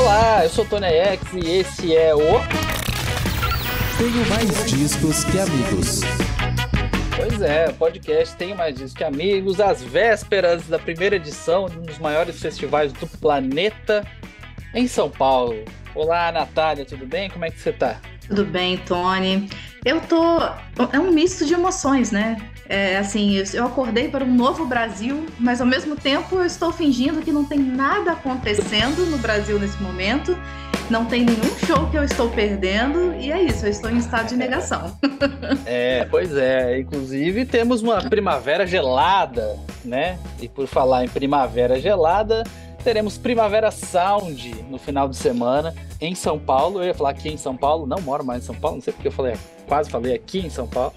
Olá, eu sou Tony X e esse é o. Tenho mais discos que amigos. Pois é, podcast Tenho Mais Discos que Amigos, às vésperas da primeira edição de um dos maiores festivais do planeta em São Paulo. Olá, Natália, tudo bem? Como é que você tá? Tudo bem, Tony. Eu tô. É um misto de emoções, né? É, assim, eu acordei para um novo Brasil, mas ao mesmo tempo eu estou fingindo que não tem nada acontecendo no Brasil nesse momento. Não tem nenhum show que eu estou perdendo, e é isso, eu estou em estado de negação. É, pois é. Inclusive, temos uma primavera gelada, né? E por falar em primavera gelada, teremos Primavera Sound no final de semana em São Paulo. Eu ia falar aqui em São Paulo, não moro mais em São Paulo, não sei porque eu falei, quase falei aqui em São Paulo.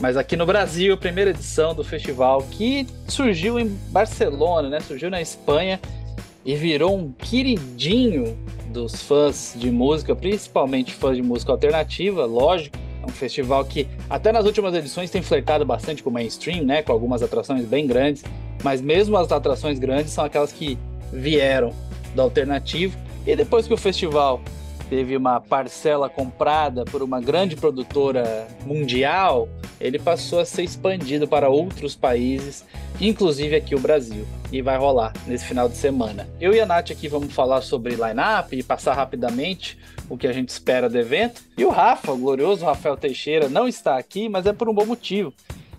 Mas aqui no Brasil, primeira edição do festival que surgiu em Barcelona, né? Surgiu na Espanha e virou um queridinho dos fãs de música, principalmente fãs de música alternativa, lógico. É um festival que até nas últimas edições tem flertado bastante com o mainstream, né? Com algumas atrações bem grandes. Mas mesmo as atrações grandes são aquelas que vieram do alternativo. E depois que o festival teve uma parcela comprada por uma grande produtora mundial, ele passou a ser expandido para outros países, inclusive aqui o Brasil, e vai rolar nesse final de semana. Eu e a Nath aqui vamos falar sobre line-up e passar rapidamente o que a gente espera do evento. E o Rafa, o glorioso Rafael Teixeira, não está aqui, mas é por um bom motivo.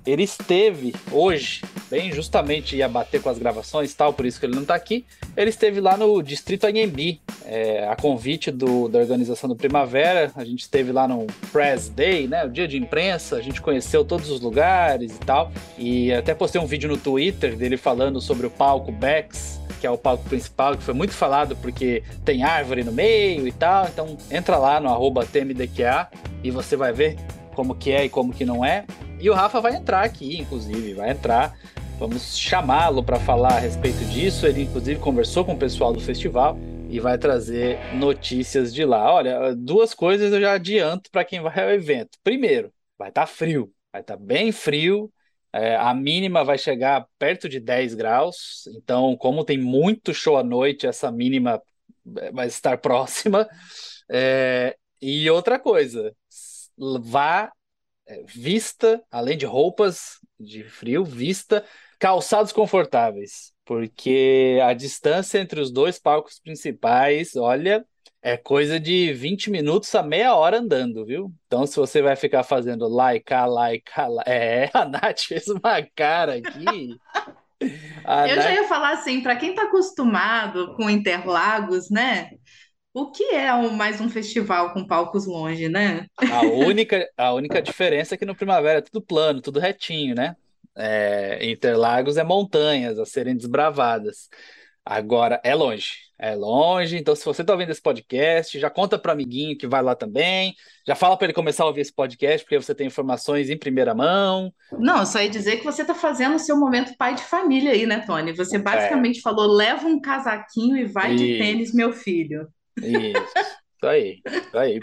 Ele esteve hoje, bem justamente ia bater com as gravações tal, por isso que ele não está aqui. Ele esteve lá no Distrito Anhembi, é, a convite do, da organização do Primavera. A gente esteve lá no Press Day, né, o dia de imprensa. A gente conheceu todos os lugares e tal. E até postei um vídeo no Twitter dele falando sobre o palco Bex, que é o palco principal, que foi muito falado porque tem árvore no meio e tal. Então entra lá no arroba TMDQA e você vai ver como que é e como que não é. E o Rafa vai entrar aqui, inclusive, vai entrar. Vamos chamá-lo para falar a respeito disso. Ele, inclusive, conversou com o pessoal do festival e vai trazer notícias de lá. Olha, duas coisas eu já adianto para quem vai ao evento. Primeiro, vai estar tá frio, vai estar tá bem frio. É, a mínima vai chegar perto de 10 graus. Então, como tem muito show à noite, essa mínima vai estar próxima. É, e outra coisa, vá é, vista, além de roupas de frio, vista calçados confortáveis, porque a distância entre os dois palcos principais, olha, é coisa de 20 minutos a meia hora andando, viu? Então, se você vai ficar fazendo like, like, like. É, a Nath fez uma cara aqui. A Eu Nath... já ia falar assim, para quem está acostumado com Interlagos, né? O que é um, mais um festival com palcos longe, né? A única, a única diferença é que no Primavera é tudo plano, tudo retinho, né? É, Interlagos é montanhas a serem desbravadas. Agora é longe, é longe. Então, se você está ouvindo esse podcast, já conta para o amiguinho que vai lá também. Já fala para ele começar a ouvir esse podcast, porque você tem informações em primeira mão. Não, só ia dizer que você está fazendo o seu momento pai de família aí, né, Tony? Você é. basicamente é. falou: leva um casaquinho e vai e... de tênis, meu filho. Isso, aí, isso aí.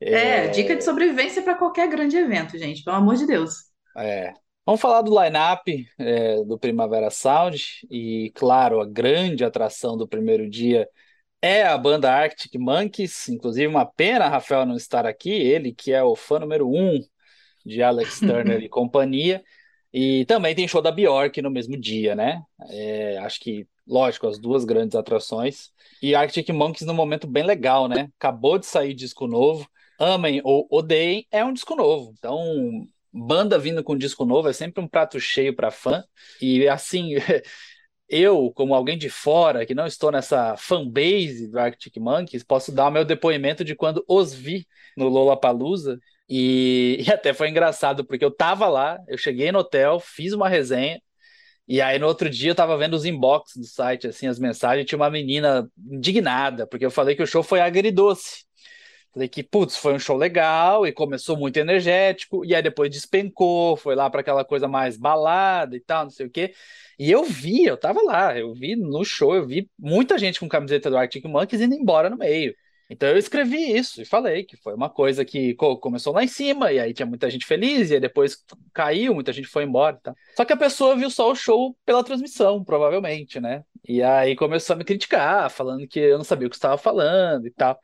É, é dica de sobrevivência para qualquer grande evento, gente, pelo amor de Deus. É. Vamos falar do line-up é, do Primavera Sound e, claro, a grande atração do primeiro dia é a banda Arctic Monkeys. Inclusive, uma pena Rafael não estar aqui, ele que é o fã número um de Alex Turner e companhia. E também tem show da Bjork no mesmo dia, né? É, acho que, lógico, as duas grandes atrações. E Arctic Monkeys num momento bem legal, né? Acabou de sair disco novo. Amem ou odeiem, é um disco novo. Então, banda vindo com disco novo é sempre um prato cheio para fã. E assim, eu, como alguém de fora, que não estou nessa fanbase do Arctic Monkeys, posso dar o meu depoimento de quando os vi no Lollapalooza. E, e até foi engraçado, porque eu tava lá, eu cheguei no hotel, fiz uma resenha, e aí no outro dia eu tava vendo os inbox do site, assim, as mensagens, tinha uma menina indignada, porque eu falei que o show foi agridoce. Falei que, putz, foi um show legal e começou muito energético, e aí depois despencou, foi lá para aquela coisa mais balada e tal, não sei o quê. E eu vi, eu tava lá, eu vi no show, eu vi muita gente com camiseta do Arctic Monkeys indo embora no meio. Então eu escrevi isso e falei que foi uma coisa que começou lá em cima, e aí tinha muita gente feliz, e aí depois caiu, muita gente foi embora. Tá? Só que a pessoa viu só o show pela transmissão, provavelmente, né? E aí começou a me criticar, falando que eu não sabia o que estava falando e tal.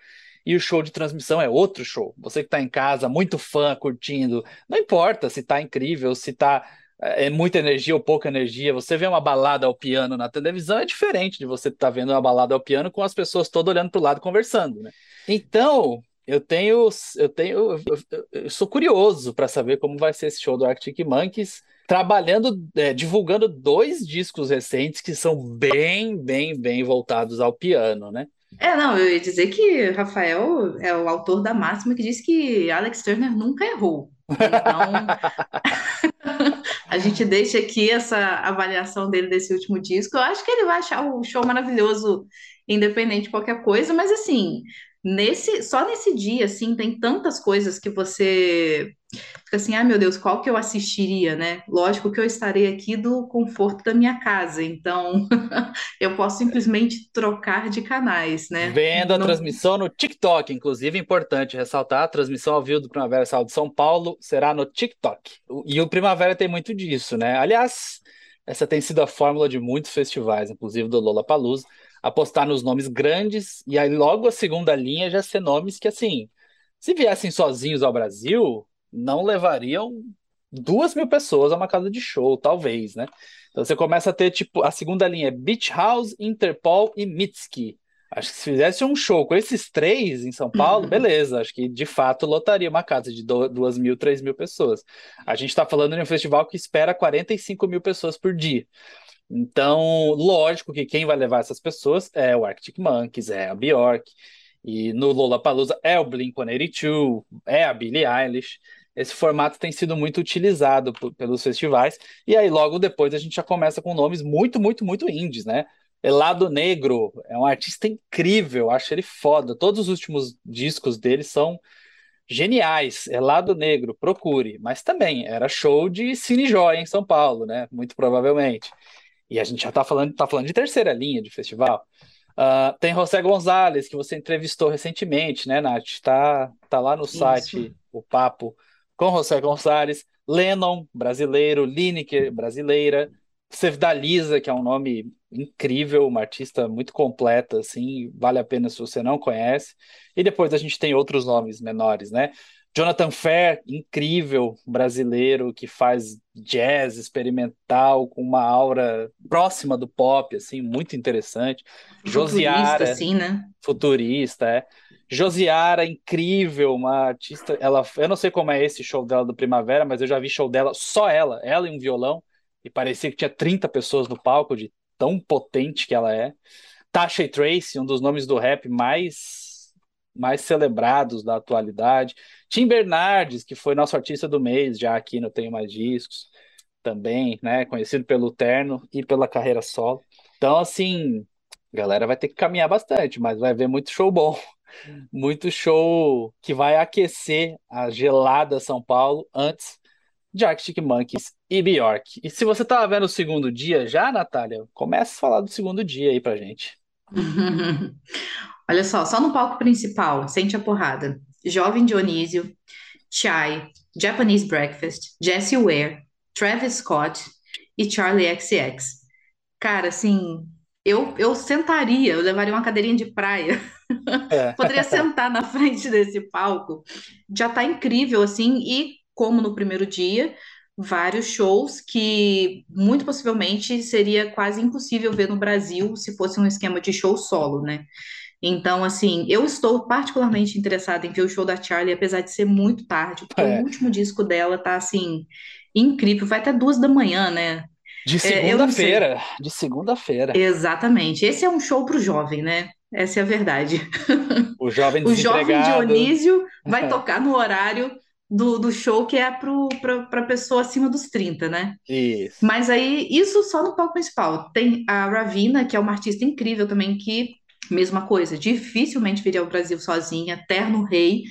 E o show de transmissão é outro show. Você que está em casa, muito fã, curtindo, não importa se está incrível, se está é, é muita energia ou pouca energia. Você vê uma balada ao piano na televisão é diferente de você estar tá vendo uma balada ao piano com as pessoas todas olhando para o lado conversando, né? Então, eu tenho, eu tenho, eu, eu sou curioso para saber como vai ser esse show do Arctic Monkeys, trabalhando, é, divulgando dois discos recentes que são bem, bem, bem voltados ao piano, né? É, não, eu ia dizer que Rafael é o autor da máxima que diz que Alex Turner nunca errou. Então, a gente deixa aqui essa avaliação dele desse último disco. Eu acho que ele vai achar o show maravilhoso, independente de qualquer coisa, mas assim, nesse só nesse dia, assim, tem tantas coisas que você fica assim, ah, meu Deus, qual que eu assistiria, né? Lógico que eu estarei aqui do conforto da minha casa, então eu posso simplesmente trocar de canais, né? Vendo a Não... transmissão no TikTok, inclusive importante ressaltar, a transmissão ao vivo do Primavera Sal de São Paulo será no TikTok. E o Primavera tem muito disso, né? Aliás, essa tem sido a fórmula de muitos festivais, inclusive do Lollapalooza, apostar nos nomes grandes e aí logo a segunda linha já ser nomes que assim, se viessem sozinhos ao Brasil, não levariam duas mil pessoas a uma casa de show, talvez, né? Então você começa a ter, tipo, a segunda linha é Beach House, Interpol e Mitski. Acho que se fizesse um show com esses três em São Paulo, uhum. beleza. Acho que de fato lotaria uma casa de duas mil, três mil pessoas. A gente está falando de um festival que espera 45 mil pessoas por dia. Então, lógico que quem vai levar essas pessoas é o Arctic Monkeys, é a Bjork, e no Lollapalooza é o Blink-182, é a Billie Eilish esse formato tem sido muito utilizado pelos festivais. E aí, logo depois, a gente já começa com nomes muito, muito, muito indies, né? Elado Negro é um artista incrível, acho ele foda. Todos os últimos discos dele são geniais. Elado Negro, procure. Mas também era show de Cine Joy em São Paulo, né? Muito provavelmente. E a gente já tá falando, tá falando de terceira linha de festival. Uh, tem José Gonzalez, que você entrevistou recentemente, né, Nath? Tá, tá lá no site Isso. o papo com José Gonçalves, Lennon, brasileiro, Lineker, brasileira, Sevdaliza, que é um nome incrível, uma artista muito completa, assim, vale a pena se você não conhece. E depois a gente tem outros nomes menores, né? Jonathan Fair, incrível brasileiro que faz jazz experimental com uma aura próxima do pop, assim, muito interessante. Futurista, Josiara, assim, né? Futurista, é. Josiara, incrível, uma artista. Ela, eu não sei como é esse show dela do Primavera, mas eu já vi show dela, só ela, ela e um violão, e parecia que tinha 30 pessoas no palco, de tão potente que ela é. Tasha Tracy, um dos nomes do rap mais mais celebrados da atualidade. Tim Bernardes, que foi nosso artista do mês, já aqui no Tenho Mais Discos, também, né? Conhecido pelo Terno e pela carreira solo. Então, assim, galera vai ter que caminhar bastante, mas vai ver muito show bom muito show que vai aquecer a gelada São Paulo antes de Arctic Monkeys e Bjork. E se você tá vendo o segundo dia já, Natália, comece a falar do segundo dia aí pra gente. Olha só, só no palco principal, sente a porrada. Jovem Dionísio, Chai, Japanese Breakfast, Jessie Ware, Travis Scott e Charlie XX. Cara, assim, eu, eu sentaria, eu levaria uma cadeirinha de praia é. Poderia sentar na frente desse palco. Já está incrível, assim, e como no primeiro dia, vários shows que muito possivelmente seria quase impossível ver no Brasil se fosse um esquema de show solo, né? Então, assim, eu estou particularmente interessada em ver o show da Charlie, apesar de ser muito tarde, porque é. o último disco dela tá, assim, incrível. Vai até duas da manhã, né? De é, segunda-feira. É, de segunda-feira. Exatamente. Esse é um show para o jovem, né? Essa é a verdade. O jovem O jovem Dionísio vai tocar no horário do, do show que é para pessoa acima dos 30, né? Isso. Mas aí, isso só no palco principal. Tem a Ravina, que é uma artista incrível também, que, mesma coisa, dificilmente viria ao Brasil sozinha, Terno Rei.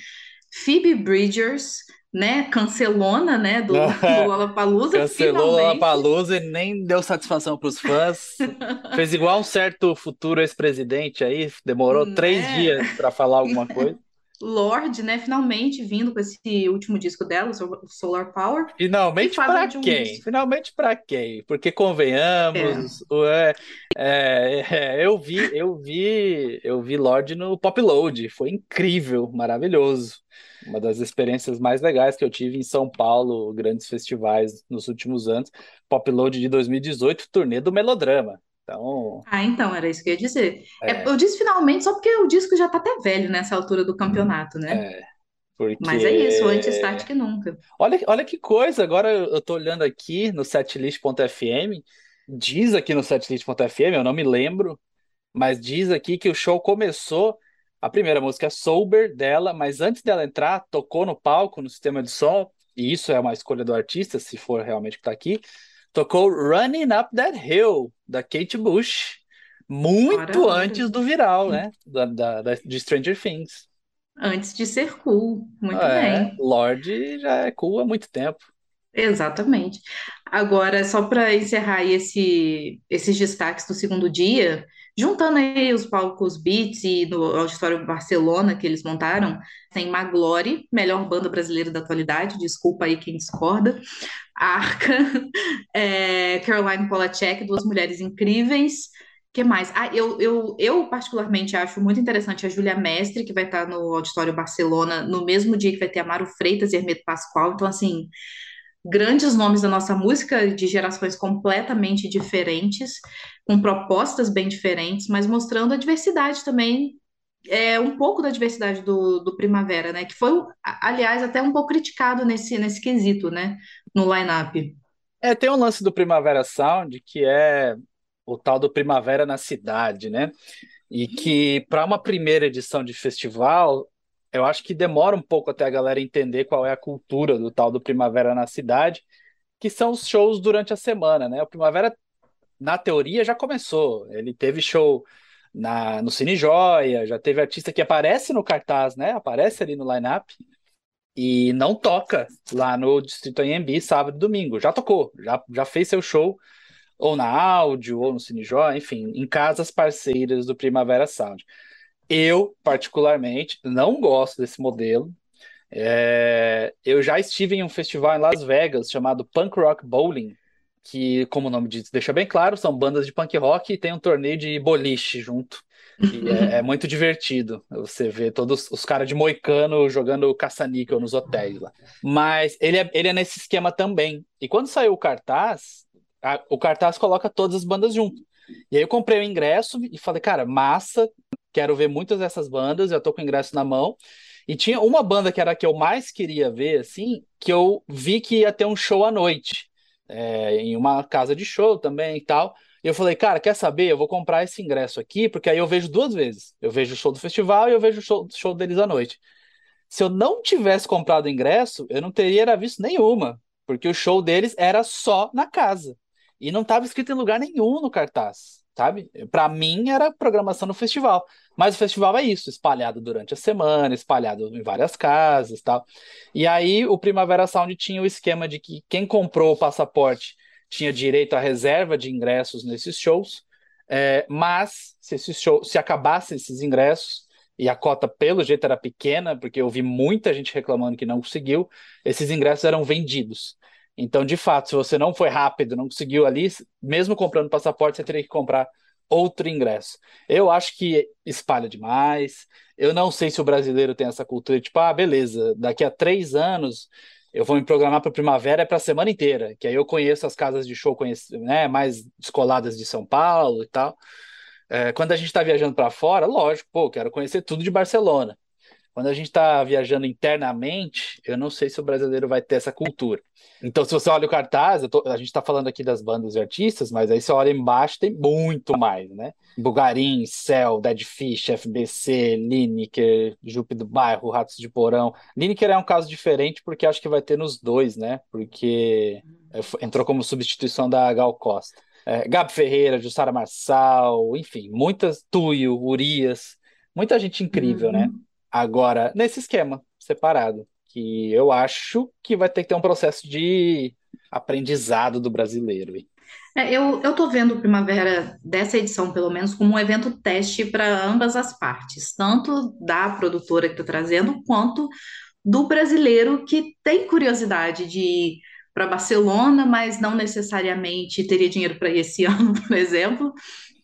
Phoebe Bridgers, né, cancelona, né, do, do Lollapalooza. Cancelou o Lollapalooza e nem deu satisfação para os fãs. Fez igual um certo futuro ex-presidente aí, demorou né? três dias para falar alguma coisa. Lorde, né, finalmente vindo com esse último disco dela, o Solar Power. Finalmente para um quem? Disco. Finalmente para quem? Porque convenhamos, é. É, é, eu vi, eu vi, eu vi Lorde no Pop Load, foi incrível, maravilhoso. Uma das experiências mais legais que eu tive em São Paulo, grandes festivais nos últimos anos. Pop Load de 2018, turnê do Melodrama. Então. Ah, então, era isso que eu ia dizer. É. É, eu disse finalmente só porque o disco já tá até velho nessa altura do campeonato, né? É. Porque... Mas é isso, antes tarde que nunca. Olha, olha que coisa, agora eu tô olhando aqui no setlist.fm, diz aqui no setlist.fm, eu não me lembro, mas diz aqui que o show começou, a primeira música é Sober dela, mas antes dela entrar, tocou no palco, no sistema de som, e isso é uma escolha do artista, se for realmente que tá aqui, tocou Running Up That Hill, da Kate Bush, muito antes do viral, né? Da, da, da, de Stranger Things. Antes de ser cool, muito é, bem. Lorde já é cool há muito tempo. Exatamente. Agora, só para encerrar esse, esses destaques do segundo dia, juntando aí os palcos Beats e no Auditório Barcelona que eles montaram, tem Maglore, melhor banda brasileira da atualidade, desculpa aí quem discorda, Arca, é, Caroline Polachek, duas mulheres incríveis, que mais? Ah, eu, eu, eu particularmente acho muito interessante a Júlia Mestre, que vai estar no Auditório Barcelona no mesmo dia que vai ter Amaro Freitas e Hermeto Pascoal. Então, assim, grandes nomes da nossa música de gerações completamente diferentes, com propostas bem diferentes, mas mostrando a diversidade também, é, um pouco da diversidade do, do Primavera, né? Que foi, aliás, até um pouco criticado nesse, nesse quesito, né? No line-up. É, tem um lance do Primavera Sound que é o tal do Primavera na Cidade, né? E que para uma primeira edição de festival eu acho que demora um pouco até a galera entender qual é a cultura do tal do Primavera na cidade, que são os shows durante a semana, né? O Primavera, na teoria, já começou. Ele teve show na, no Cine Joia, já teve artista que aparece no cartaz, né? Aparece ali no line-up e não toca lá no Distrito Anhembi sábado e domingo. Já tocou, já, já fez seu show ou na áudio, ou no Cine enfim, em casas parceiras do Primavera Sound. Eu, particularmente, não gosto desse modelo. É, eu já estive em um festival em Las Vegas chamado Punk Rock Bowling, que, como o nome diz, deixa bem claro, são bandas de punk rock e tem um torneio de boliche junto. E é, é, muito divertido. Você vê todos os caras de moicano jogando caça-níquel nos hotéis lá. Mas ele é, ele é nesse esquema também. E quando saiu o cartaz, a, o cartaz coloca todas as bandas junto. E aí eu comprei o ingresso e falei, cara, massa, quero ver muitas dessas bandas, já tô com o ingresso na mão. E tinha uma banda que era a que eu mais queria ver, assim, que eu vi que ia ter um show à noite, é, em uma casa de show também e tal. E eu falei, cara, quer saber? Eu vou comprar esse ingresso aqui, porque aí eu vejo duas vezes. Eu vejo o show do festival e eu vejo o show, show deles à noite. Se eu não tivesse comprado o ingresso, eu não teria visto nenhuma, porque o show deles era só na casa. E não estava escrito em lugar nenhum no cartaz sabe? Para mim era programação no festival, mas o festival é isso, espalhado durante a semana, espalhado em várias casas, tal. E aí o Primavera Sound tinha o esquema de que quem comprou o passaporte tinha direito à reserva de ingressos nesses shows, é, mas se se acabassem esses ingressos e a cota pelo jeito era pequena, porque eu vi muita gente reclamando que não conseguiu, esses ingressos eram vendidos. Então, de fato, se você não foi rápido, não conseguiu ali, mesmo comprando passaporte, você teria que comprar outro ingresso. Eu acho que espalha demais. Eu não sei se o brasileiro tem essa cultura, tipo, ah, beleza, daqui a três anos eu vou me programar para primavera é para a semana inteira, que aí eu conheço as casas de show conheço, né, mais descoladas de São Paulo e tal. É, quando a gente está viajando para fora, lógico, pô, quero conhecer tudo de Barcelona. Quando a gente está viajando internamente, eu não sei se o brasileiro vai ter essa cultura. Então, se você olha o cartaz, tô, a gente está falando aqui das bandas e artistas, mas aí você olha embaixo, tem muito mais, né? Bugarim, Cell, Dead Fish, FBC, Lineker, Jupe do Bairro, Ratos de Porão. Lineker é um caso diferente porque acho que vai ter nos dois, né? Porque entrou como substituição da Gal Costa. É, Gabi Ferreira, Jussara Marçal, enfim, muitas, Tuyo, Urias, muita gente incrível, né? uhum. né? Agora, nesse esquema, separado que eu acho que vai ter que ter um processo de aprendizado do brasileiro. É, eu, eu tô vendo o Primavera dessa edição, pelo menos, como um evento teste para ambas as partes, tanto da produtora que está trazendo, quanto do brasileiro que tem curiosidade de ir para Barcelona, mas não necessariamente teria dinheiro para ir esse ano, por exemplo.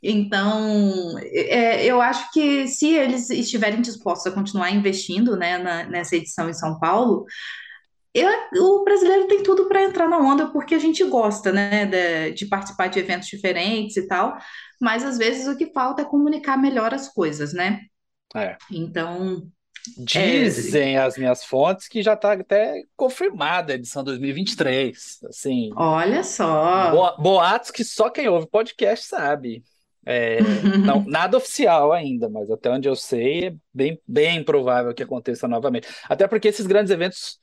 Então, é, eu acho que se eles estiverem dispostos a continuar investindo, né, na- nessa edição em São Paulo, eu- o brasileiro tem tudo para entrar na onda porque a gente gosta, né, de, de participar de eventos diferentes e tal, mas às vezes o que falta é comunicar melhor as coisas, né? É. Então, é, Dizem as minhas fontes que já está até confirmada a edição 2023. Assim, olha só. boa- boatos que só quem ouve podcast sabe. É, não, nada oficial ainda, mas até onde eu sei, é bem, bem provável que aconteça novamente. Até porque esses grandes eventos,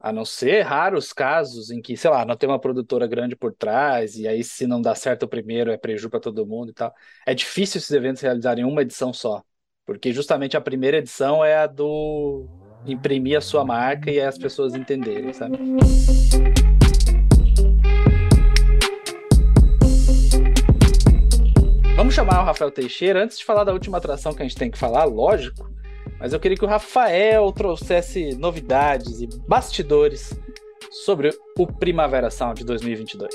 a não ser raros casos em que, sei lá, não tem uma produtora grande por trás, e aí se não dá certo o primeiro é prejuízo para todo mundo e tal. É difícil esses eventos realizarem uma edição só, porque justamente a primeira edição é a do imprimir a sua marca e as pessoas entenderem, sabe? Vamos chamar o Rafael Teixeira antes de falar da última atração que a gente tem que falar, lógico. Mas eu queria que o Rafael trouxesse novidades e bastidores sobre o Primavera Sound 2022.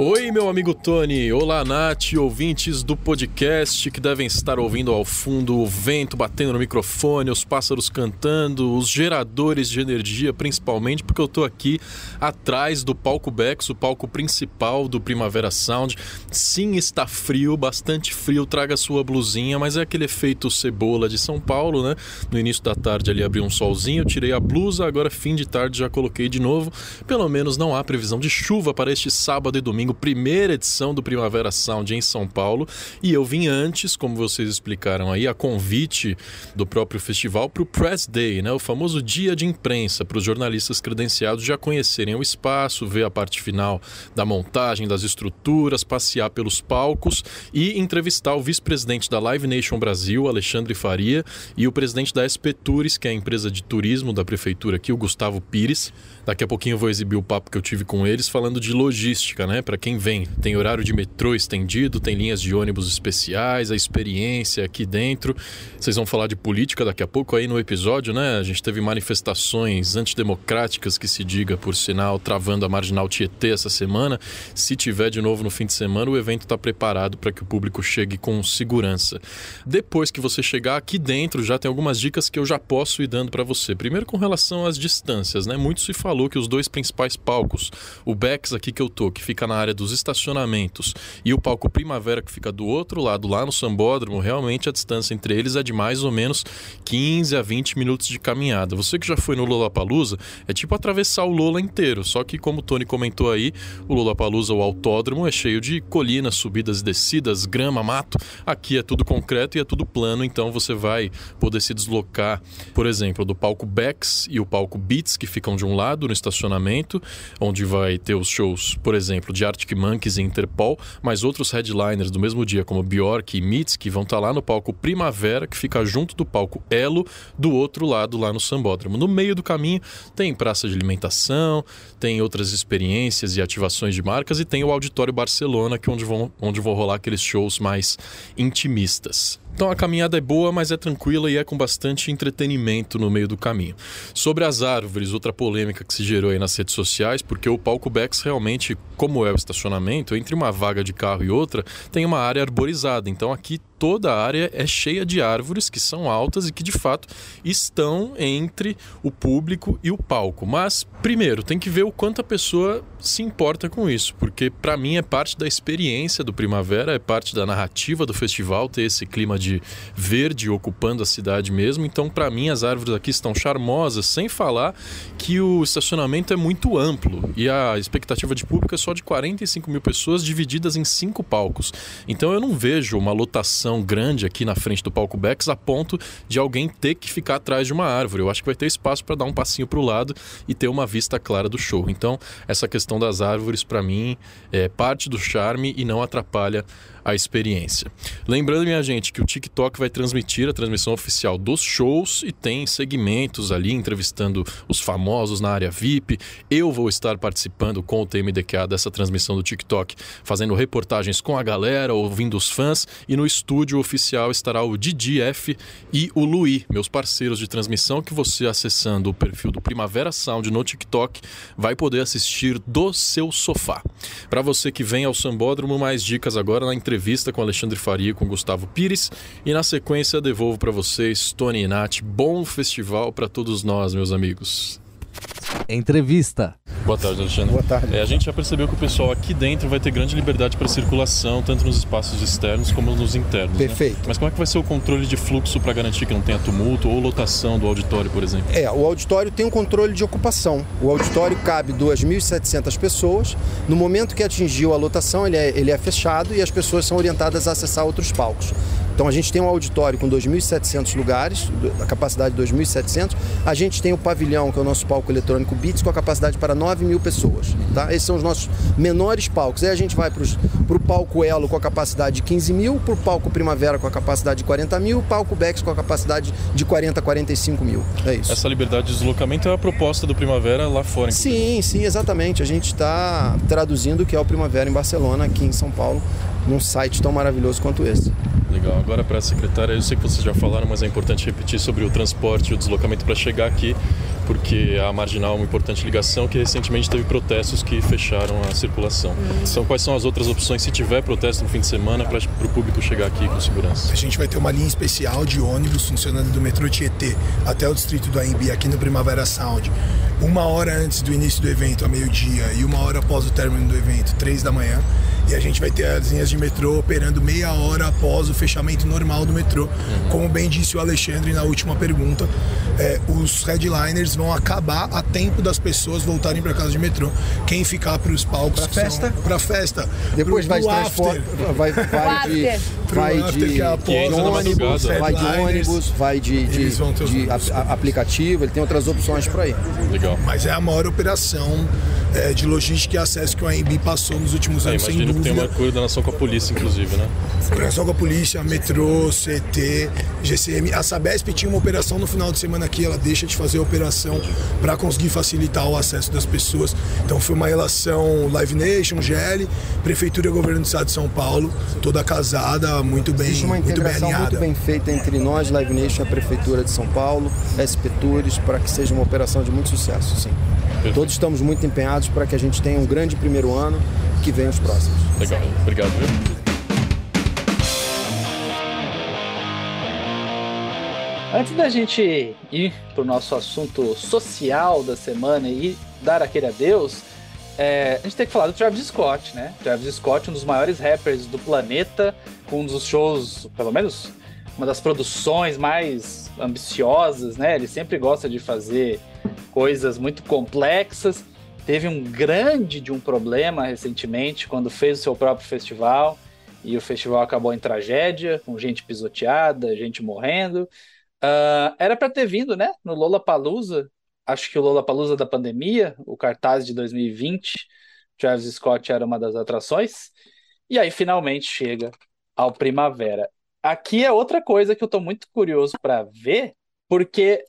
Oi, meu amigo Tony. Olá, Nath, ouvintes do podcast que devem estar ouvindo ao fundo o vento batendo no microfone, os pássaros cantando, os geradores de energia, principalmente porque eu tô aqui atrás do palco Bex, o palco principal do Primavera Sound. Sim, está frio, bastante frio, traga sua blusinha, mas é aquele efeito cebola de São Paulo, né? No início da tarde ali abriu um solzinho, eu tirei a blusa, agora fim de tarde já coloquei de novo. Pelo menos não há previsão de chuva para este sábado e domingo primeira edição do Primavera Sound em São Paulo. E eu vim antes, como vocês explicaram aí, a convite do próprio festival para o Press Day, né? o famoso dia de imprensa, para os jornalistas credenciados já conhecerem o espaço, ver a parte final da montagem, das estruturas, passear pelos palcos e entrevistar o vice-presidente da Live Nation Brasil, Alexandre Faria, e o presidente da SP Tours, que é a empresa de turismo da prefeitura aqui, o Gustavo Pires. Daqui a pouquinho eu vou exibir o papo que eu tive com eles falando de logística, né? Para quem vem, tem horário de metrô estendido, tem linhas de ônibus especiais, a experiência aqui dentro. Vocês vão falar de política daqui a pouco aí no episódio, né? A gente teve manifestações antidemocráticas, que se diga, por sinal, travando a marginal Tietê essa semana. Se tiver de novo no fim de semana, o evento está preparado para que o público chegue com segurança. Depois que você chegar aqui dentro, já tem algumas dicas que eu já posso ir dando para você. Primeiro, com relação às distâncias, né? Muito se falou que os dois principais palcos, o Bex aqui que eu tô, que fica na área dos estacionamentos, e o palco Primavera, que fica do outro lado, lá no Sambódromo, realmente a distância entre eles é de mais ou menos 15 a 20 minutos de caminhada. Você que já foi no Lollapalooza, é tipo atravessar o Lola inteiro, só que como o Tony comentou aí, o Lollapalooza, o autódromo, é cheio de colinas, subidas e descidas, grama, mato. Aqui é tudo concreto e é tudo plano, então você vai poder se deslocar, por exemplo, do palco Bex e o palco Beats, que ficam de um lado no estacionamento, onde vai ter os shows, por exemplo, de Arctic Monkeys e Interpol, mas outros headliners do mesmo dia, como Bjork e que vão estar lá no palco Primavera, que fica junto do palco Elo, do outro lado, lá no Sambódromo. No meio do caminho tem praça de alimentação, tem outras experiências e ativações de marcas e tem o Auditório Barcelona, que é onde vão, onde vão rolar aqueles shows mais intimistas. Então a caminhada é boa, mas é tranquila e é com bastante entretenimento no meio do caminho. Sobre as árvores, outra polêmica que se gerou aí nas redes sociais, porque o palco Bex realmente, como é o estacionamento, entre uma vaga de carro e outra, tem uma área arborizada. Então aqui toda a área é cheia de árvores que são altas e que de fato estão entre o público e o palco. Mas primeiro tem que ver o quanto a pessoa se importa com isso, porque para mim é parte da experiência do Primavera, é parte da narrativa do festival ter esse clima de verde ocupando a cidade mesmo. Então para mim as árvores aqui estão charmosas, sem falar que o estacionamento é muito amplo e a expectativa de público é só de 45 mil pessoas divididas em cinco palcos. Então eu não vejo uma lotação grande aqui na frente do palco Bex a ponto de alguém ter que ficar atrás de uma árvore. Eu acho que vai ter espaço para dar um passinho para o lado e ter uma vista clara do show. Então, essa questão das árvores, para mim, é parte do charme e não atrapalha a experiência. Lembrando, minha gente, que o TikTok vai transmitir a transmissão oficial dos shows e tem segmentos ali entrevistando os famosos na área VIP. Eu vou estar participando com o TMDK dessa transmissão do TikTok, fazendo reportagens com a galera, ouvindo os fãs e no estúdio oficial estará o DDF e o Luí, meus parceiros de transmissão que você acessando o perfil do Primavera Sound no TikTok vai poder assistir do seu sofá. Para você que vem ao Sambódromo, mais dicas agora na entrevista com Alexandre Faria com Gustavo Pires. E na sequência, devolvo para vocês, Tony e Nath. Bom festival para todos nós, meus amigos. Entrevista. Boa tarde, Alexandre. Boa tarde. É, a gente já percebeu que o pessoal aqui dentro vai ter grande liberdade para circulação, tanto nos espaços externos como nos internos. né? Perfeito. Mas como é que vai ser o controle de fluxo para garantir que não tenha tumulto ou lotação do auditório, por exemplo? É, o auditório tem um controle de ocupação. O auditório cabe 2.700 pessoas. No momento que atingiu a lotação, ele é, ele é fechado e as pessoas são orientadas a acessar outros palcos. Então a gente tem um auditório com 2.700 lugares, a capacidade de 2.700. A gente tem o pavilhão, que é o nosso palco eletrônico Beats, com a capacidade para 9 mil pessoas. Tá? Esses são os nossos menores palcos. Aí a gente vai para o palco Elo com a capacidade de 15 mil, para o palco Primavera com a capacidade de 40 mil, palco Bex com a capacidade de 40 a 45 mil. É isso. Essa liberdade de deslocamento é a proposta do Primavera lá fora. Sim, sim, exatamente. A gente está traduzindo o que é o Primavera em Barcelona, aqui em São Paulo, num site tão maravilhoso quanto esse. Legal. Agora para a secretária, eu sei que vocês já falaram, mas é importante repetir sobre o transporte e o deslocamento para chegar aqui, porque a Marginal é uma importante ligação que recentemente teve protestos que fecharam a circulação. Então, quais são as outras opções se tiver protesto no fim de semana para o público chegar aqui com segurança? A gente vai ter uma linha especial de ônibus funcionando do metrô Tietê até o distrito do AMB, aqui no Primavera Sound. Uma hora antes do início do evento, a meio-dia, e uma hora após o término do evento, três da manhã. E a gente vai ter as linhas de metrô operando meia hora após o fechamento normal do metrô. Como bem disse o Alexandre na última pergunta, é, os headliners vão acabar a tempo das pessoas voltarem para casa de metrô. Quem ficar para os palcos. Pra festa? Para festa. Depois pro- vai de pro transporte, after. vai, vai de, vai after, de, é de ônibus, vai de ônibus, vai de, de, de a- aplicativo, ele tem outras opções para ir. Legal. Mas é a maior operação é, de logística e acesso que o AMB passou nos últimos É, anos, sem imagino que tem dúvida. uma coordenação com a polícia, inclusive, né? Operação com a polícia, metrô, CT, GCM. A Sabesp tinha uma operação no final de semana aqui, ela deixa de fazer a operação para conseguir facilitar o acesso das pessoas. Então foi uma relação Live Nation, GL, Prefeitura e Governo do Estado de São Paulo, toda casada, muito bem, Existe uma muito bem integração muito bem feita entre nós, Live Nation, a Prefeitura de São Paulo, SP Tours, para que seja uma operação de muito sucesso, sim. Perfeito. Todos estamos muito empenhados para que a gente tenha um grande primeiro ano que venha os próximos. Legal. Obrigado, viu? Antes da gente ir pro nosso assunto social da semana e dar aquele adeus, é, a gente tem que falar do Travis Scott, né? Travis Scott, um dos maiores rappers do planeta, com um dos shows, pelo menos uma das produções mais ambiciosas, né? Ele sempre gosta de fazer coisas muito complexas. Teve um grande de um problema recentemente quando fez o seu próprio festival e o festival acabou em tragédia, com gente pisoteada, gente morrendo. Ah, era para ter vindo, né? No Lollapalooza, acho que o Lollapalooza da pandemia, o cartaz de 2020, Travis Scott era uma das atrações. E aí finalmente chega ao Primavera. Aqui é outra coisa que eu tô muito curioso para ver, porque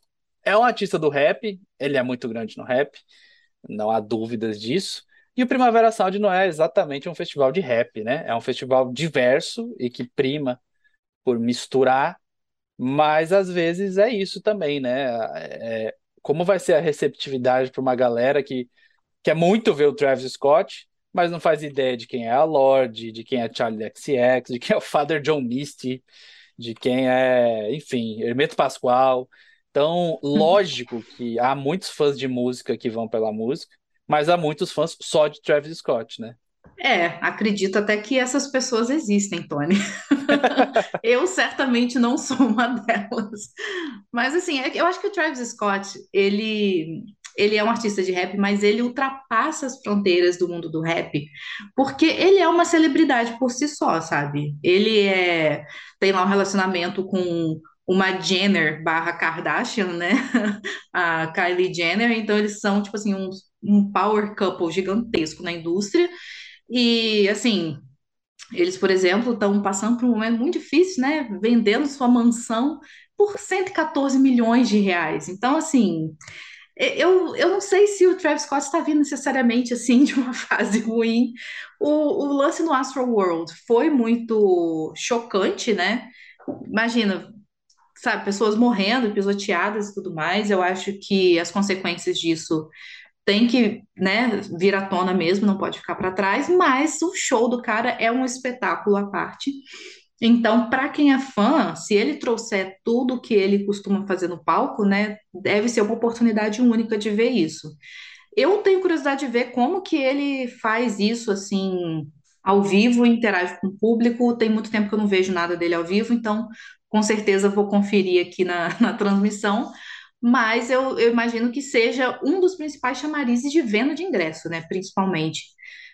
é um artista do rap, ele é muito grande no rap, não há dúvidas disso. E o Primavera Sound não é exatamente um festival de rap, né? É um festival diverso e que prima por misturar mas às vezes é isso também, né? É, como vai ser a receptividade para uma galera que quer muito ver o Travis Scott, mas não faz ideia de quem é a Lorde, de quem é Charlie XCX, de quem é o Father John Misty, de quem é, enfim, Hermeto Pascoal. Então, lógico que há muitos fãs de música que vão pela música, mas há muitos fãs só de Travis Scott, né? É, acredito até que essas pessoas existem, Tony. Eu certamente não sou uma delas. Mas assim, é eu acho que o Travis Scott, ele, ele é um artista de rap, mas ele ultrapassa as fronteiras do mundo do rap, porque ele é uma celebridade por si só, sabe? Ele é, tem lá um relacionamento com uma Jenner barra Kardashian, né? A Kylie Jenner, então eles são, tipo assim, um, um power couple gigantesco na indústria. E assim, Eles, por exemplo, estão passando por um momento muito difícil, né? Vendendo sua mansão por 114 milhões de reais. Então, assim, eu, eu não sei se o Travis Scott está vindo necessariamente assim de uma fase ruim. O, o lance no Astro World foi muito chocante, né? Imagina, sabe, pessoas morrendo, pisoteadas e tudo mais. Eu acho que as consequências disso tem que, né, vir à tona mesmo, não pode ficar para trás, mas o show do cara é um espetáculo à parte. Então, para quem é fã, se ele trouxer tudo que ele costuma fazer no palco, né, deve ser uma oportunidade única de ver isso. Eu tenho curiosidade de ver como que ele faz isso assim ao vivo, interage com o público. Tem muito tempo que eu não vejo nada dele ao vivo, então com certeza vou conferir aqui na, na transmissão. Mas eu, eu imagino que seja um dos principais chamarizes de venda de ingresso, né? Principalmente.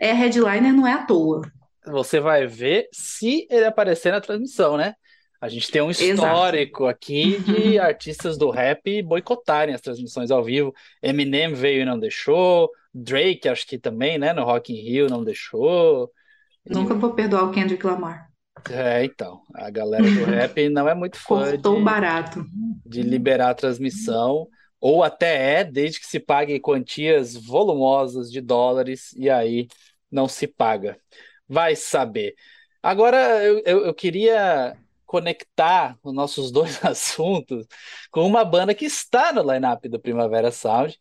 É headliner, não é à toa você vai ver se ele aparecer na transmissão, né? A gente tem um histórico Exato. aqui de artistas do rap boicotarem as transmissões ao vivo. Eminem veio e não deixou. Drake, acho que também, né? No Rock in Rio não deixou. Nunca vou perdoar o Kendrick Lamar. É, então. A galera do rap não é muito fã Cortou de, barato. de liberar a transmissão. Ou até é, desde que se pague quantias volumosas de dólares, e aí não se paga. Vai saber. Agora, eu, eu, eu queria conectar os nossos dois assuntos com uma banda que está no line-up do Primavera Sound,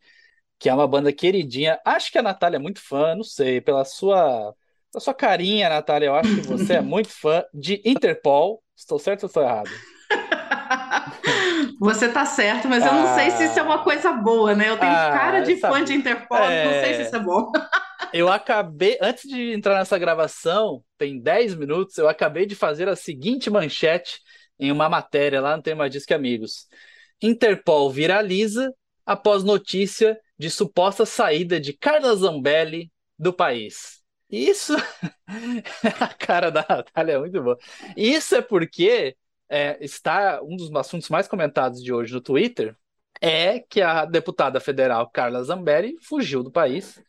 que é uma banda queridinha. Acho que a Natália é muito fã, não sei, pela sua, pela sua carinha, Natália, eu acho que você é muito fã de Interpol. Estou certo ou estou errado? Você tá certo, mas eu não ah, sei se isso é uma coisa boa, né? Eu tenho ah, cara de fã de Interpol, é... não sei se isso é bom. Eu acabei, antes de entrar nessa gravação, tem 10 minutos, eu acabei de fazer a seguinte manchete em uma matéria lá no Tema Disque Amigos. Interpol viraliza após notícia de suposta saída de Carla Zambelli do país. Isso, a cara da Natália é muito boa. Isso é porque é, está um dos assuntos mais comentados de hoje no Twitter é que a deputada federal Carla Zambelli fugiu do país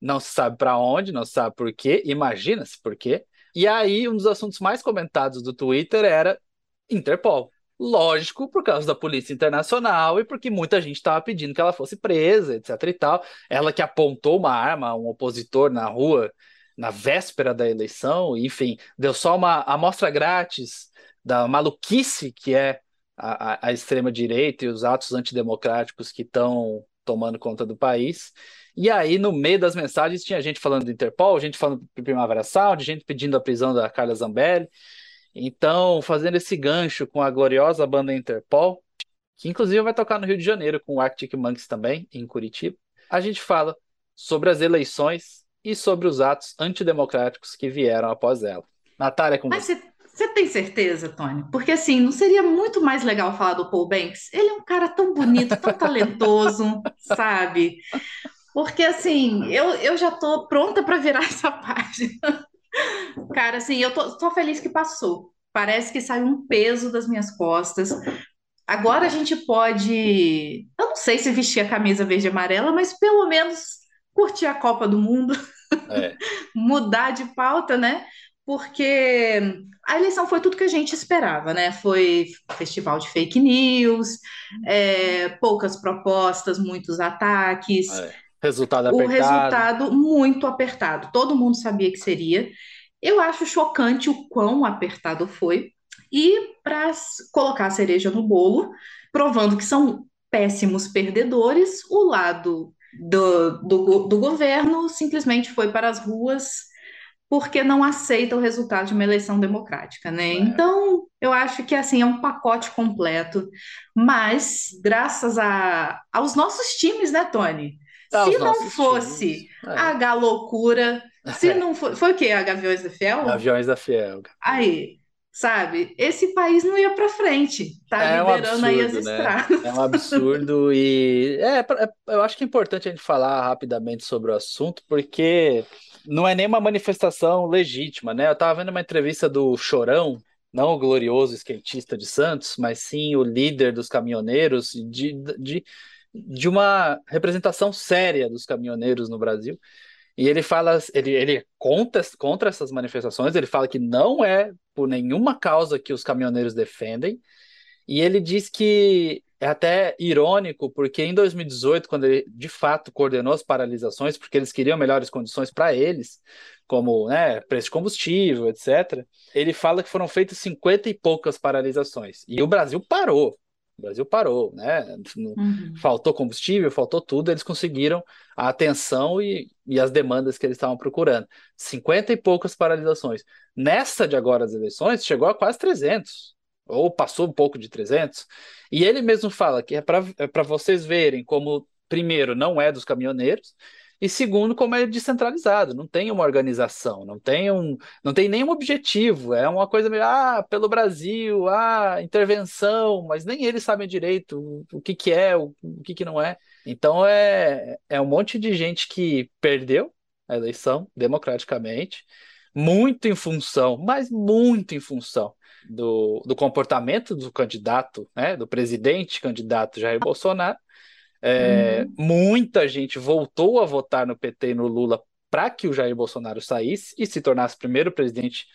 não se sabe para onde, não se sabe por quê, imagina-se por quê. E aí, um dos assuntos mais comentados do Twitter era Interpol. Lógico, por causa da Polícia Internacional e porque muita gente estava pedindo que ela fosse presa, etc e tal. Ela que apontou uma arma a um opositor na rua na véspera da eleição, enfim, deu só uma amostra grátis da maluquice que é a, a, extrema-direita e os atos antidemocráticos que estão tomando conta do país. E aí, no meio das mensagens, tinha gente falando do Interpol, gente falando do Primavera Sound, gente pedindo a prisão da Carla Zambelli. Então, fazendo esse gancho com a gloriosa banda Interpol, que inclusive vai tocar no Rio de Janeiro com o Arctic Monkeys também, em Curitiba, a gente fala sobre as eleições e sobre os atos antidemocráticos que vieram após ela. Natália, com Mas você. Você tem certeza, Tony? Porque assim, não seria muito mais legal falar do Paul Banks? Ele é um cara tão bonito, tão talentoso, sabe? Porque assim, eu, eu já tô pronta para virar essa página. Cara, assim, eu tô, tô feliz que passou. Parece que saiu um peso das minhas costas. Agora a gente pode, eu não sei se vestir a camisa verde e amarela, mas pelo menos curtir a Copa do Mundo, é. mudar de pauta, né? Porque a eleição foi tudo que a gente esperava, né? Foi festival de fake news, é, poucas propostas, muitos ataques. É. Resultado apertado. O resultado muito apertado. Todo mundo sabia que seria. Eu acho chocante o quão apertado foi. E para colocar a cereja no bolo, provando que são péssimos perdedores, o lado do, do, do governo simplesmente foi para as ruas porque não aceita o resultado de uma eleição democrática, né? É. Então, eu acho que assim é um pacote completo, mas graças a, aos nossos times, né, Tony? Se não fosse é. a galocura, se não for, foi o quê? A Gaviões da Fiel? Gaviões da Fiel. Aí, sabe? Esse país não ia para frente, tá é liberando um absurdo, aí as né? estradas. É um absurdo e é, é, eu acho que é importante a gente falar rapidamente sobre o assunto, porque não é nem uma manifestação legítima, né? Eu estava vendo uma entrevista do Chorão, não o glorioso skatista de Santos, mas sim o líder dos caminhoneiros de, de de uma representação séria dos caminhoneiros no Brasil. E ele fala, ele, ele conta contra essas manifestações, ele fala que não é por nenhuma causa que os caminhoneiros defendem, e ele diz que é até irônico, porque em 2018, quando ele de fato coordenou as paralisações, porque eles queriam melhores condições para eles, como né, preço de combustível, etc., ele fala que foram feitas 50 e poucas paralisações. E o Brasil parou. O Brasil parou, né? Uhum. Faltou combustível, faltou tudo, eles conseguiram a atenção e, e as demandas que eles estavam procurando. 50 e poucas paralisações. Nessa de agora as eleições, chegou a quase 300 ou passou um pouco de 300, e ele mesmo fala que é para é vocês verem como, primeiro, não é dos caminhoneiros, e segundo, como é descentralizado, não tem uma organização, não tem, um, não tem nenhum objetivo, é uma coisa meio, ah, pelo Brasil, ah, intervenção, mas nem eles sabem direito o, que, que é, o, o que, que não é. Então é, é um monte de gente que perdeu a eleição democraticamente, muito em função, mas muito em função do, do comportamento do candidato, né, do presidente candidato Jair Bolsonaro. É, uhum. Muita gente voltou a votar no PT e no Lula para que o Jair Bolsonaro saísse e se tornasse primeiro presidente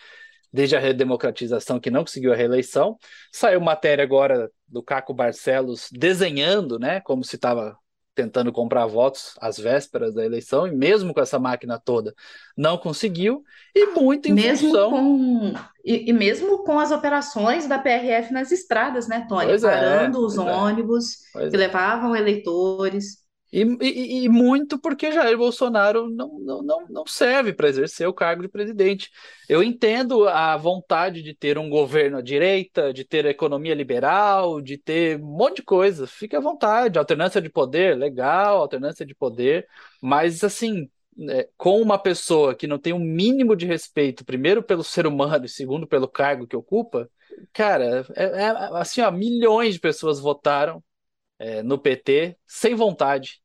desde a redemocratização que não conseguiu a reeleição. Saiu matéria agora do Caco Barcelos desenhando, né, como se estava tentando comprar votos às vésperas da eleição, e mesmo com essa máquina toda, não conseguiu, e muito em mesmo função... Com, e, e, mesmo com as operações da PRF nas estradas, né, Tony? Pois é, Parando é, os ônibus é. que levavam eleitores. E, e, e, muito porque Jair Bolsonaro não, não, não, serve para exercer o cargo de presidente. Eu entendo a vontade de ter um governo à direita, de ter economia liberal, de ter um monte de coisa. Fique à vontade. Alternância de poder, legal, alternância de poder. Mas, assim, é, com uma pessoa que não tem um mínimo de respeito, primeiro pelo ser humano e segundo pelo cargo que ocupa, cara, é, é assim, ó, milhões de pessoas votaram é, no PT sem vontade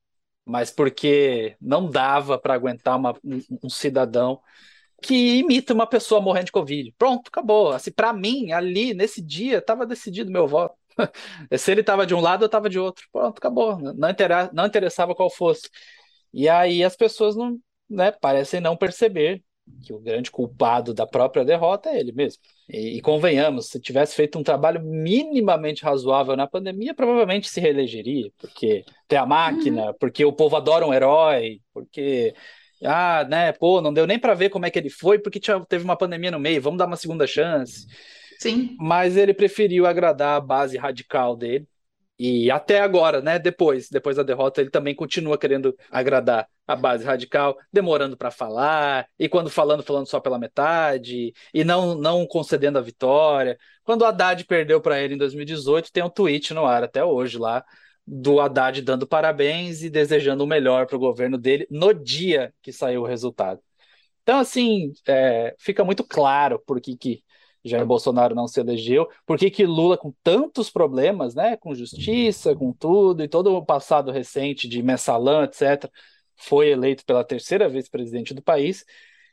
mas porque não dava para aguentar uma, um, um, cidadão que imita uma pessoa morrendo de Covid. Pronto, acabou. Assim, para mim, ali, nesse dia, estava decidido meu voto. Se ele estava de um lado, eu estava de outro. Pronto, acabou. Não, interessa, não interessava qual fosse. E aí as pessoas não, né, parecem não perceber que o grande culpado da própria derrota é ele mesmo. E, e, convenhamos, se tivesse feito um trabalho minimamente razoável na pandemia, provavelmente se reelegeria, porque tem a máquina, uhum. porque o povo adora um herói, porque ah, né, pô, não deu nem para ver como é que ele foi, porque tinha, teve uma pandemia no meio, vamos dar uma segunda chance. Sim. Mas ele preferiu agradar a base radical dele, e até agora, né, depois, depois da derrota, ele também continua querendo agradar a base radical, demorando para falar, e quando falando, falando só pela metade, e não não concedendo a vitória. Quando o Haddad perdeu para ele em 2018, tem um tweet no ar até hoje lá do Haddad dando parabéns e desejando o melhor para o governo dele no dia que saiu o resultado. Então, assim, é, fica muito claro por que, que Jair Bolsonaro não se elegeu, por que, que Lula, com tantos problemas, né, com justiça, com tudo, e todo o passado recente de mensalão, etc., foi eleito pela terceira vez presidente do país.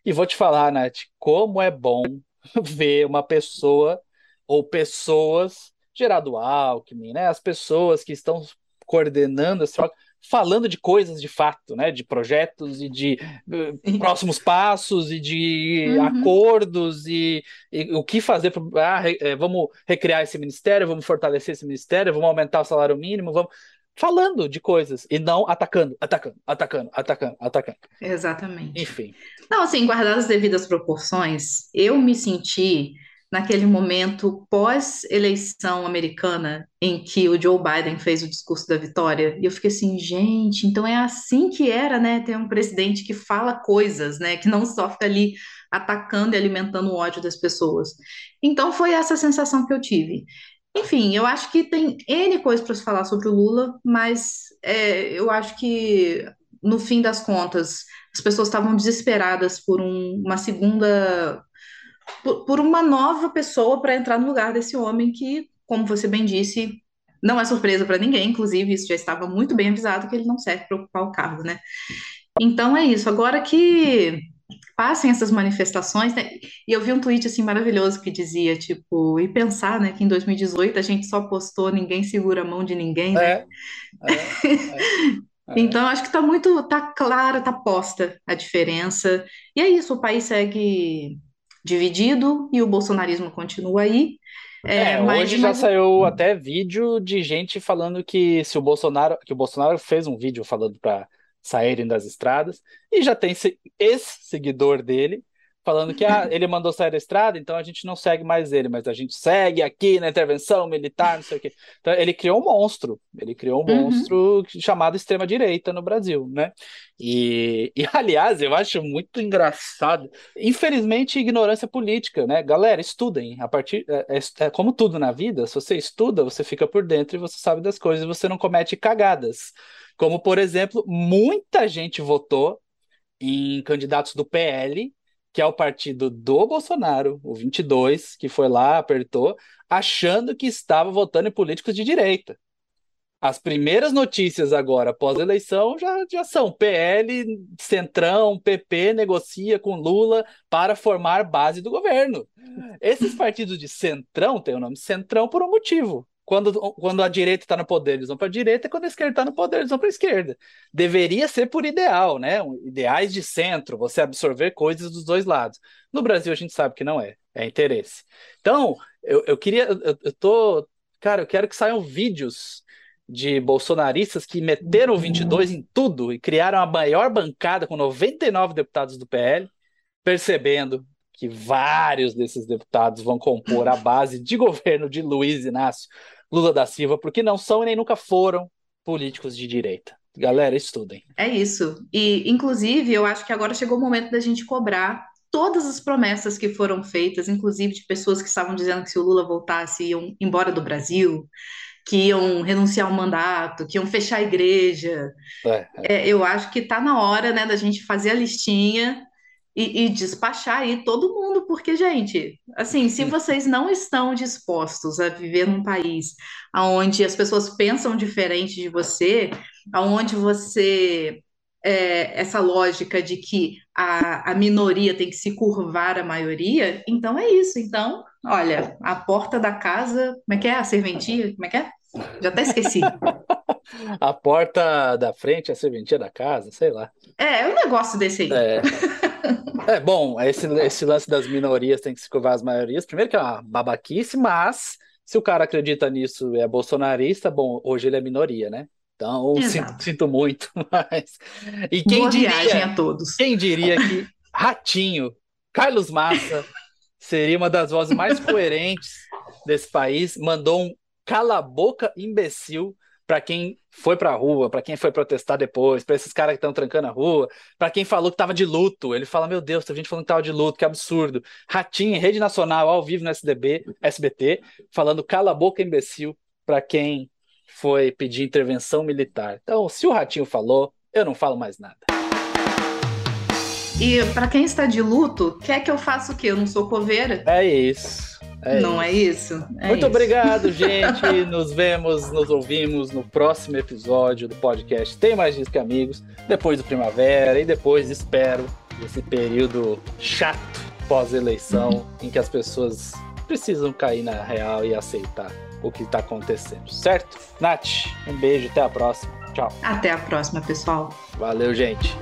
E vou te falar, Nath, como é bom ver uma pessoa ou pessoas, Gerardo Alckmin, né, as pessoas que estão coordenando essa troca, falando de coisas de fato, né? De projetos e de uh, próximos passos e de uhum. acordos e, e, o que fazer. Pra, ah, re, é, vamos recriar esse ministério, vamos fortalecer esse ministério, vamos aumentar o salário mínimo, vamos falando de coisas e não atacando, atacando, atacando, atacando, atacando. Exatamente. Enfim. Não, assim, guardadas as devidas proporções, eu me senti naquele momento pós-eleição americana em que o Joe Biden fez o discurso da vitória, e eu fiquei assim, gente, então é assim que era, né, ter um presidente que fala coisas, né, que não só fica ali atacando e alimentando o ódio das pessoas. Então foi essa sensação que eu tive. Enfim, eu acho que tem N coisas para se falar sobre o Lula, mas é, eu acho que, no fim das contas, as pessoas estavam desesperadas por um, uma segunda por, por uma nova pessoa para entrar no lugar desse homem que, como você bem disse, não é surpresa para ninguém, inclusive isso já estava muito bem avisado que ele não serve para ocupar o cargo, né? Então é isso. Agora que passem essas manifestações, né? E eu vi um tweet assim maravilhoso que dizia, tipo, e pensar, né, que em 2018 a gente só postou ninguém segura a mão de ninguém, né? É, é, é. É. Então, acho que está muito, tá clara, tá posta a diferença. E é isso, o país segue dividido e o bolsonarismo continua aí. É, é mas, hoje já mas... saiu até vídeo de gente falando que se o Bolsonaro, que o Bolsonaro fez um vídeo falando para saírem das estradas e já tem esse seguidor dele falando que ah, ele mandou sair da estrada, então a gente não segue mais ele, mas a gente segue aqui na intervenção militar, não sei o quê. Então ele criou um monstro, ele criou um uhum. monstro chamado extrema-direita no Brasil, né? E, e, aliás, eu acho muito engraçado, infelizmente, ignorância política, né? Galera, estudem, a partir, é, é, é como tudo na vida, se você estuda, você fica por dentro e você sabe das coisas, você não comete cagadas. Como, por exemplo, muita gente votou em candidatos do PL que é o partido do Bolsonaro, o 22, que foi lá, apertou, achando que estava votando em políticos de direita. As primeiras notícias agora, pós-eleição, já, já são PL, Centrão, PP negocia com Lula para formar base do governo. Esses partidos de Centrão têm o nome Centrão por um motivo. Quando, quando a direita está no poder, eles vão para a direita, e quando a esquerda está no poder, eles vão para a esquerda. Deveria ser por ideal, né? Ideais de centro, você absorver coisas dos dois lados. No Brasil, a gente sabe que não é, é interesse. Então, eu, eu queria, eu, eu tô, cara, eu quero que saiam vídeos de bolsonaristas que meteram o 22 em tudo e criaram a maior bancada com 99 deputados do PL, percebendo que vários desses deputados vão compor a base de governo de Luiz Inácio Lula da Silva, porque não são e nem nunca foram políticos de direita. Galera, estudem. É isso. E, inclusive, eu acho que agora chegou o momento da gente cobrar todas as promessas que foram feitas, inclusive de pessoas que estavam dizendo que se o Lula voltasse iam embora do Brasil, que iam renunciar ao mandato, que iam fechar a igreja. É, é. É, eu acho que está na hora né, da gente fazer a listinha e, e, despachar aí todo mundo, porque, gente, assim, se vocês não estão dispostos a viver num país onde as pessoas pensam diferente de você, onde você é, essa lógica de que a, a minoria tem que se curvar à maioria, então é isso. Então, olha, a porta da casa, como é que é? A serventia, como é que é? Já até esqueci. a porta da frente, a serventia da casa, sei lá. É, é um negócio desse aí. É. É, bom, esse, esse lance das minorias tem que se curvar as maiorias. Primeiro que é uma babaquice, mas se o cara acredita nisso e é bolsonarista, bom, hoje ele é minoria, né? Então, sinto, sinto, muito, mas... E quem Boa diria, a todos. Quem diria que Ratinho, Carlos Massa, seria uma das vozes mais coerentes desse país, mandou um cala boca imbecil para quem foi para a rua, para quem foi protestar depois, para esses caras que estão trancando a rua, para quem falou que estava de luto. Ele fala: Meu Deus, tem gente falando que estava de luto, que absurdo. Ratinho, rede nacional, ao vivo no SDB, SBT, falando cala a boca, imbecil, para quem foi pedir intervenção militar. Então, se o Ratinho falou, eu não falo mais nada. E para quem está de luto, quer que eu faça o quê? Eu não sou coveira? É isso. É não é isso. é isso? É Muito isso. obrigado, gente. nos vemos, nos ouvimos no próximo episódio do podcast Tem Mais Disco que Amigos, depois do Primavera e depois, espero, desse período chato pós-eleição em que as pessoas precisam cair na real e aceitar o que está acontecendo, certo? Nath, um beijo, até a próxima. Tchau. Até a próxima, pessoal. Valeu, gente.